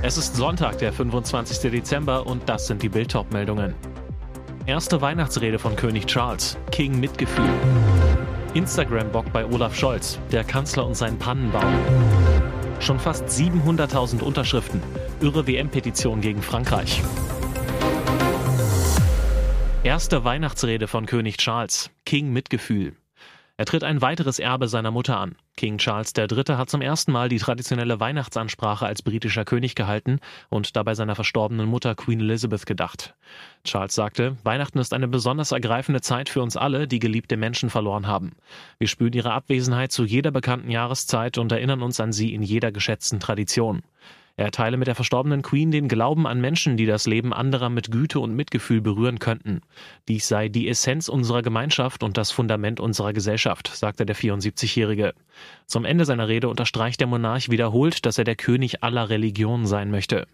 Es ist Sonntag, der 25. Dezember und das sind die Bild-Top-Meldungen. Erste Weihnachtsrede von König Charles. King Mitgefühl. Instagram-Bock bei Olaf Scholz. Der Kanzler und sein Pannenbaum. Schon fast 700.000 Unterschriften. Irre WM-Petition gegen Frankreich. Erste Weihnachtsrede von König Charles. King Mitgefühl. Er tritt ein weiteres Erbe seiner Mutter an. King Charles III. hat zum ersten Mal die traditionelle Weihnachtsansprache als britischer König gehalten und dabei seiner verstorbenen Mutter Queen Elizabeth gedacht. Charles sagte, Weihnachten ist eine besonders ergreifende Zeit für uns alle, die geliebte Menschen verloren haben. Wir spüren ihre Abwesenheit zu jeder bekannten Jahreszeit und erinnern uns an sie in jeder geschätzten Tradition. Er teile mit der verstorbenen Queen den Glauben an Menschen, die das Leben anderer mit Güte und Mitgefühl berühren könnten. Dies sei die Essenz unserer Gemeinschaft und das Fundament unserer Gesellschaft, sagte der 74-Jährige. Zum Ende seiner Rede unterstreicht der Monarch wiederholt, dass er der König aller Religionen sein möchte.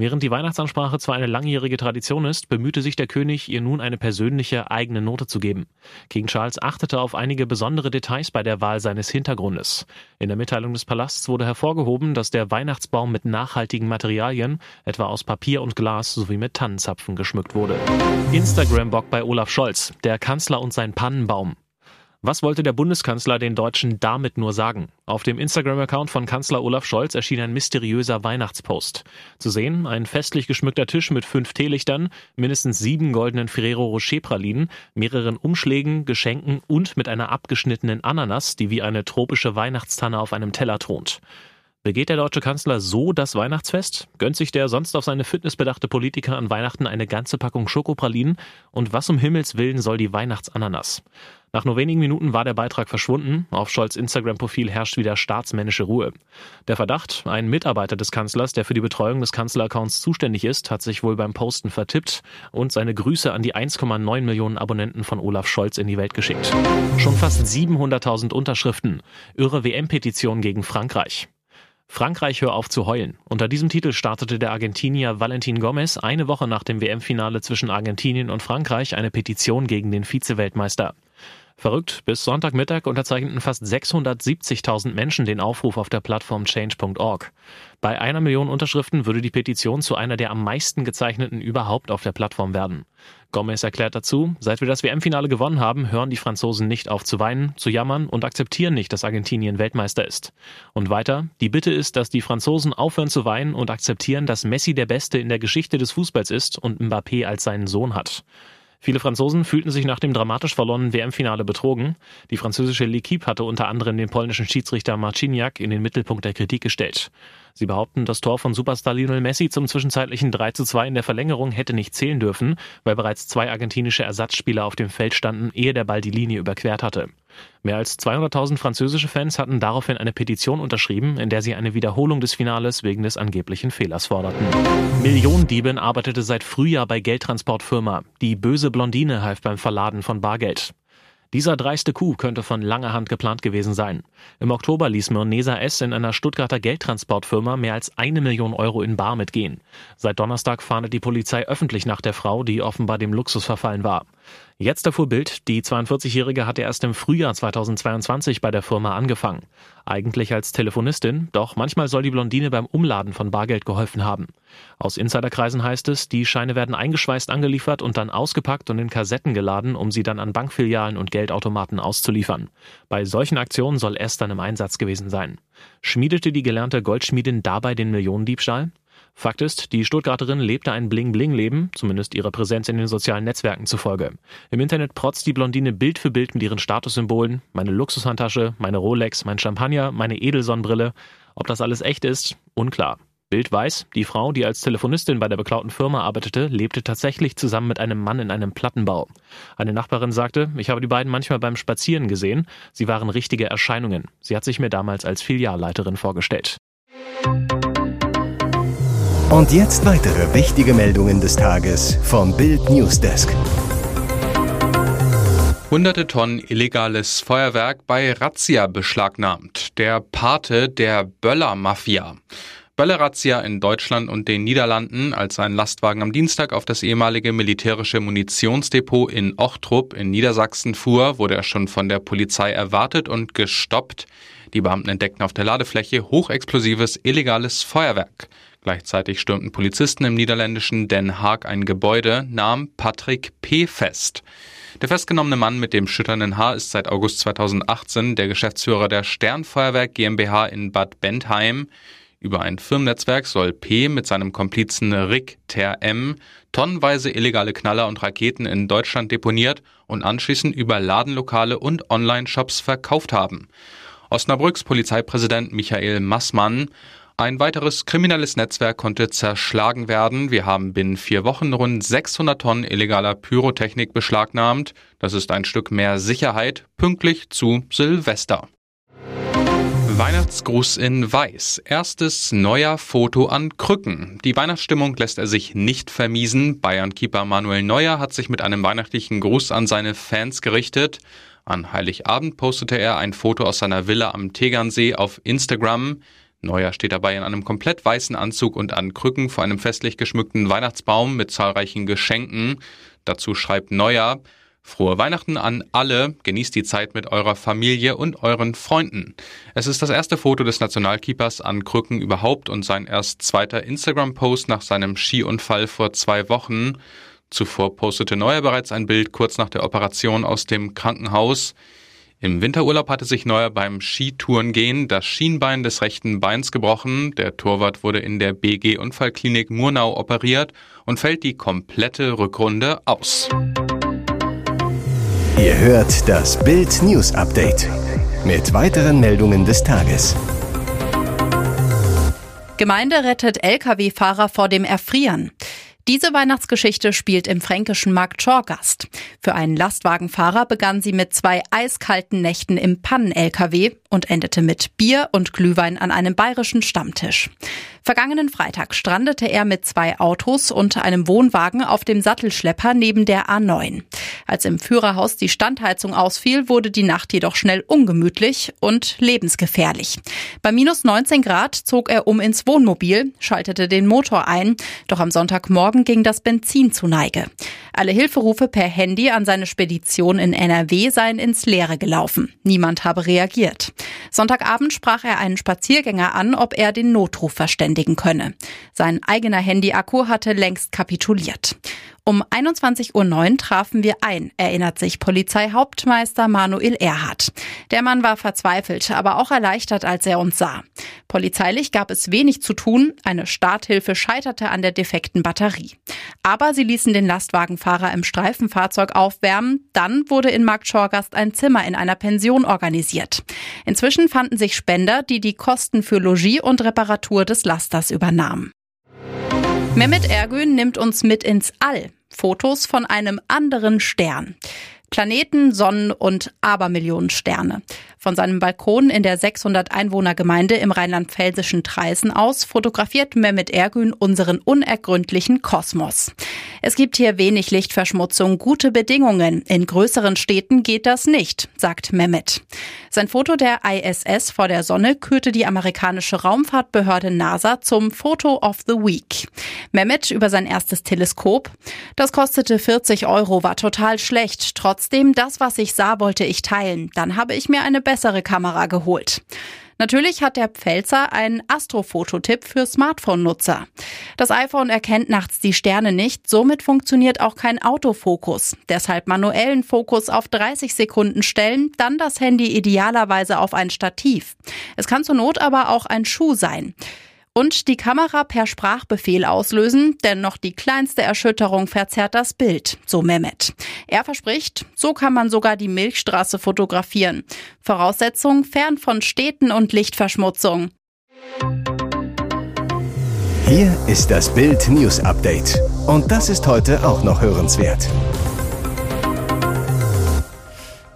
Während die Weihnachtsansprache zwar eine langjährige Tradition ist, bemühte sich der König, ihr nun eine persönliche eigene Note zu geben. King Charles achtete auf einige besondere Details bei der Wahl seines Hintergrundes. In der Mitteilung des Palasts wurde hervorgehoben, dass der Weihnachtsbaum mit nachhaltigen Materialien, etwa aus Papier und Glas sowie mit Tannenzapfen geschmückt wurde. Instagram-Bock bei Olaf Scholz, der Kanzler und sein Pannenbaum. Was wollte der Bundeskanzler den Deutschen damit nur sagen? Auf dem Instagram-Account von Kanzler Olaf Scholz erschien ein mysteriöser Weihnachtspost. Zu sehen ein festlich geschmückter Tisch mit fünf Teelichtern, mindestens sieben goldenen Ferrero Rocher Pralinen, mehreren Umschlägen, Geschenken und mit einer abgeschnittenen Ananas, die wie eine tropische Weihnachtstanne auf einem Teller thront. Begeht der deutsche Kanzler so das Weihnachtsfest? Gönnt sich der sonst auf seine Fitness bedachte Politiker an Weihnachten eine ganze Packung Schokopralinen? Und was um Himmels Willen soll die Weihnachtsananas? Nach nur wenigen Minuten war der Beitrag verschwunden. Auf Scholz Instagram-Profil herrscht wieder staatsmännische Ruhe. Der Verdacht, ein Mitarbeiter des Kanzlers, der für die Betreuung des Kanzleraccounts zuständig ist, hat sich wohl beim Posten vertippt und seine Grüße an die 1,9 Millionen Abonnenten von Olaf Scholz in die Welt geschickt. Schon fast 700.000 Unterschriften. Irre WM-Petition gegen Frankreich. Frankreich hör auf zu heulen. Unter diesem Titel startete der Argentinier Valentin Gomez eine Woche nach dem WM-Finale zwischen Argentinien und Frankreich eine Petition gegen den Vize-Weltmeister. Verrückt, bis Sonntagmittag unterzeichneten fast 670.000 Menschen den Aufruf auf der Plattform change.org. Bei einer Million Unterschriften würde die Petition zu einer der am meisten gezeichneten überhaupt auf der Plattform werden. Gomez erklärt dazu, seit wir das WM-Finale gewonnen haben, hören die Franzosen nicht auf zu weinen, zu jammern und akzeptieren nicht, dass Argentinien Weltmeister ist. Und weiter, die Bitte ist, dass die Franzosen aufhören zu weinen und akzeptieren, dass Messi der Beste in der Geschichte des Fußballs ist und Mbappé als seinen Sohn hat. Viele Franzosen fühlten sich nach dem dramatisch verlorenen WM-Finale betrogen. Die französische L'Equipe hatte unter anderem den polnischen Schiedsrichter Marciniak in den Mittelpunkt der Kritik gestellt. Sie behaupten, das Tor von Superstar Lionel Messi zum zwischenzeitlichen 3 zu 2 in der Verlängerung hätte nicht zählen dürfen, weil bereits zwei argentinische Ersatzspieler auf dem Feld standen, ehe der Ball die Linie überquert hatte. Mehr als 200.000 französische Fans hatten daraufhin eine Petition unterschrieben, in der sie eine Wiederholung des Finales wegen des angeblichen Fehlers forderten. Millionendiebin arbeitete seit Frühjahr bei Geldtransportfirma. Die böse Blondine half beim Verladen von Bargeld. Dieser dreiste Coup könnte von langer Hand geplant gewesen sein. Im Oktober ließ Mirnesa S. in einer Stuttgarter Geldtransportfirma mehr als eine Million Euro in Bar mitgehen. Seit Donnerstag fahndet die Polizei öffentlich nach der Frau, die offenbar dem Luxus verfallen war. Jetzt erfuhr Bild, die 42-Jährige hatte erst im Frühjahr 2022 bei der Firma angefangen. Eigentlich als Telefonistin, doch manchmal soll die Blondine beim Umladen von Bargeld geholfen haben. Aus Insiderkreisen heißt es, die Scheine werden eingeschweißt angeliefert und dann ausgepackt und in Kassetten geladen, um sie dann an Bankfilialen und Geldautomaten auszuliefern. Bei solchen Aktionen soll Esther im Einsatz gewesen sein. Schmiedete die gelernte Goldschmiedin dabei den Millionendiebstahl? Fakt ist, die Stuttgarterin lebte ein Bling-Bling-Leben, zumindest ihrer Präsenz in den sozialen Netzwerken zufolge. Im Internet protzt die Blondine Bild für Bild mit ihren Statussymbolen, meine Luxushandtasche, meine Rolex, mein Champagner, meine Edelsonnenbrille. Ob das alles echt ist, unklar. Bild weiß, die Frau, die als Telefonistin bei der beklauten Firma arbeitete, lebte tatsächlich zusammen mit einem Mann in einem Plattenbau. Eine Nachbarin sagte, ich habe die beiden manchmal beim Spazieren gesehen. Sie waren richtige Erscheinungen. Sie hat sich mir damals als Filialleiterin vorgestellt. Und jetzt weitere wichtige Meldungen des Tages vom Bild Newsdesk. Hunderte Tonnen illegales Feuerwerk bei Razzia beschlagnahmt. Der Pate der Böller-Mafia. Böller-Razzia in Deutschland und den Niederlanden, als ein Lastwagen am Dienstag auf das ehemalige militärische Munitionsdepot in Ochtrup in Niedersachsen fuhr, wurde er schon von der Polizei erwartet und gestoppt. Die Beamten entdeckten auf der Ladefläche hochexplosives illegales Feuerwerk. Gleichzeitig stürmten Polizisten im niederländischen Den Haag ein Gebäude, nahm Patrick P. fest. Der festgenommene Mann mit dem schütternden Haar ist seit August 2018 der Geschäftsführer der Sternfeuerwerk GmbH in Bad Bentheim. Über ein Firmennetzwerk soll P. mit seinem Komplizen Rick Ter M. tonnenweise illegale Knaller und Raketen in Deutschland deponiert und anschließend über Ladenlokale und Online-Shops verkauft haben. Osnabrücks Polizeipräsident Michael Massmann ein weiteres kriminelles Netzwerk konnte zerschlagen werden. Wir haben binnen vier Wochen rund 600 Tonnen illegaler Pyrotechnik beschlagnahmt. Das ist ein Stück mehr Sicherheit, pünktlich zu Silvester. Weihnachtsgruß in Weiß. Erstes neuer Foto an Krücken. Die Weihnachtsstimmung lässt er sich nicht vermiesen. Bayern-Keeper Manuel Neuer hat sich mit einem weihnachtlichen Gruß an seine Fans gerichtet. An Heiligabend postete er ein Foto aus seiner Villa am Tegernsee auf Instagram. Neuer steht dabei in einem komplett weißen Anzug und an Krücken vor einem festlich geschmückten Weihnachtsbaum mit zahlreichen Geschenken. Dazu schreibt Neuer, Frohe Weihnachten an alle, genießt die Zeit mit eurer Familie und euren Freunden. Es ist das erste Foto des Nationalkeepers an Krücken überhaupt und sein erst zweiter Instagram-Post nach seinem Skiunfall vor zwei Wochen. Zuvor postete Neuer bereits ein Bild kurz nach der Operation aus dem Krankenhaus. Im Winterurlaub hatte sich Neuer beim Skitourengehen das Schienbein des rechten Beins gebrochen. Der Torwart wurde in der BG Unfallklinik Murnau operiert und fällt die komplette Rückrunde aus. Ihr hört das Bild News Update mit weiteren Meldungen des Tages. Gemeinde rettet Lkw-Fahrer vor dem Erfrieren. Diese Weihnachtsgeschichte spielt im fränkischen Markt Schorgast. Für einen Lastwagenfahrer begann sie mit zwei eiskalten Nächten im Pannen-LKW und endete mit Bier und Glühwein an einem bayerischen Stammtisch. Vergangenen Freitag strandete er mit zwei Autos und einem Wohnwagen auf dem Sattelschlepper neben der A9. Als im Führerhaus die Standheizung ausfiel, wurde die Nacht jedoch schnell ungemütlich und lebensgefährlich. Bei minus 19 Grad zog er um ins Wohnmobil, schaltete den Motor ein, doch am Sonntagmorgen ging das Benzin zu Neige. Alle Hilferufe per Handy an seine Spedition in NRW seien ins Leere gelaufen. Niemand habe reagiert. Sonntagabend sprach er einen Spaziergänger an, ob er den Notruf verständigen könne. Sein eigener Handyakku hatte längst kapituliert. Um 21.09 Uhr trafen wir ein, erinnert sich Polizeihauptmeister Manuel Erhardt. Der Mann war verzweifelt, aber auch erleichtert, als er uns sah. Polizeilich gab es wenig zu tun, eine Starthilfe scheiterte an der defekten Batterie. Aber sie ließen den Lastwagenfahrer im Streifenfahrzeug aufwärmen, dann wurde in Markt Schorgast ein Zimmer in einer Pension organisiert. Inzwischen fanden sich Spender, die die Kosten für Logis und Reparatur des Lasters übernahmen. Mehmet Ergün nimmt uns mit ins All. Fotos von einem anderen Stern. Planeten, Sonnen und Abermillionen Sterne. Von seinem Balkon in der 600 Einwohner Gemeinde im rheinland-pfälzischen Treisen aus fotografiert Mehmet Ergün unseren unergründlichen Kosmos. Es gibt hier wenig Lichtverschmutzung, gute Bedingungen. In größeren Städten geht das nicht, sagt Mehmet. Sein Foto der ISS vor der Sonne kürte die amerikanische Raumfahrtbehörde NASA zum Photo of the Week. Mehmet über sein erstes Teleskop. Das kostete 40 Euro, war total schlecht. Trotzdem, das, was ich sah, wollte ich teilen. Dann habe ich mir eine bessere Kamera geholt. Natürlich hat der Pfälzer einen Astrofototipp für Smartphone-Nutzer. Das iPhone erkennt nachts die Sterne nicht, somit funktioniert auch kein Autofokus. Deshalb manuellen Fokus auf 30 Sekunden stellen, dann das Handy idealerweise auf ein Stativ. Es kann zur Not aber auch ein Schuh sein. Und die Kamera per Sprachbefehl auslösen, denn noch die kleinste Erschütterung verzerrt das Bild, so Mehmet. Er verspricht, so kann man sogar die Milchstraße fotografieren. Voraussetzung fern von Städten und Lichtverschmutzung. Hier ist das Bild News Update. Und das ist heute auch noch hörenswert.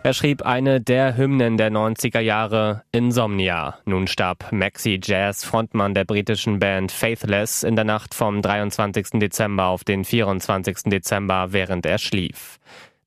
Er schrieb eine der Hymnen der 90er Jahre, Insomnia. Nun starb Maxi Jazz, Frontmann der britischen Band Faithless, in der Nacht vom 23. Dezember auf den 24. Dezember, während er schlief.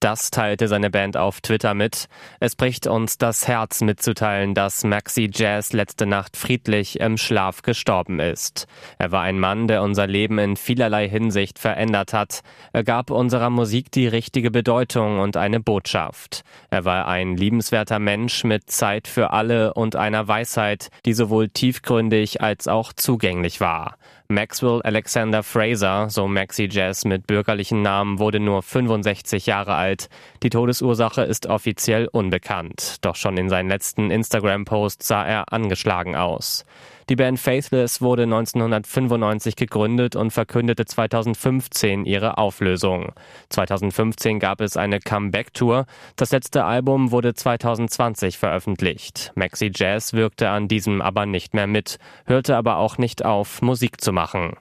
Das teilte seine Band auf Twitter mit. Es bricht uns das Herz mitzuteilen, dass Maxi Jazz letzte Nacht friedlich im Schlaf gestorben ist. Er war ein Mann, der unser Leben in vielerlei Hinsicht verändert hat. Er gab unserer Musik die richtige Bedeutung und eine Botschaft. Er war ein liebenswerter Mensch mit Zeit für alle und einer Weisheit, die sowohl tiefgründig als auch zugänglich war. Maxwell Alexander Fraser, so Maxi Jazz mit bürgerlichen Namen, wurde nur 65 Jahre alt. Die Todesursache ist offiziell unbekannt. Doch schon in seinen letzten Instagram-Posts sah er angeschlagen aus. Die Band Faithless wurde 1995 gegründet und verkündete 2015 ihre Auflösung. 2015 gab es eine Comeback-Tour. Das letzte Album wurde 2020 veröffentlicht. Maxi Jazz wirkte an diesem aber nicht mehr mit, hörte aber auch nicht auf, Musik zu machen.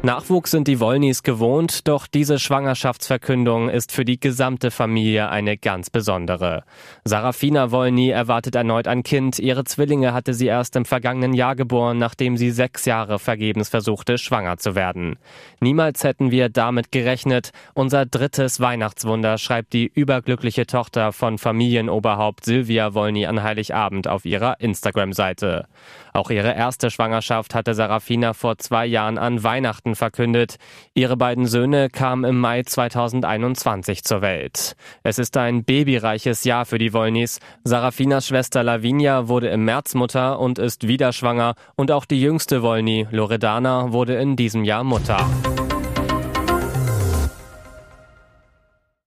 Nachwuchs sind die Wollnys gewohnt, doch diese Schwangerschaftsverkündung ist für die gesamte Familie eine ganz besondere. Sarafina Wollny erwartet erneut ein Kind. Ihre Zwillinge hatte sie erst im vergangenen Jahr geboren, nachdem sie sechs Jahre vergebens versuchte, schwanger zu werden. Niemals hätten wir damit gerechnet. Unser drittes Weihnachtswunder schreibt die überglückliche Tochter von Familienoberhaupt Silvia Wollny an Heiligabend auf ihrer Instagram-Seite. Auch ihre erste Schwangerschaft hatte Sarafina vor zwei Jahren an Weihnachten verkündet. Ihre beiden Söhne kamen im Mai 2021 zur Welt. Es ist ein babyreiches Jahr für die Wollnys. Sarafinas Schwester Lavinia wurde im März Mutter und ist wieder schwanger und auch die jüngste Wollny, Loredana, wurde in diesem Jahr Mutter.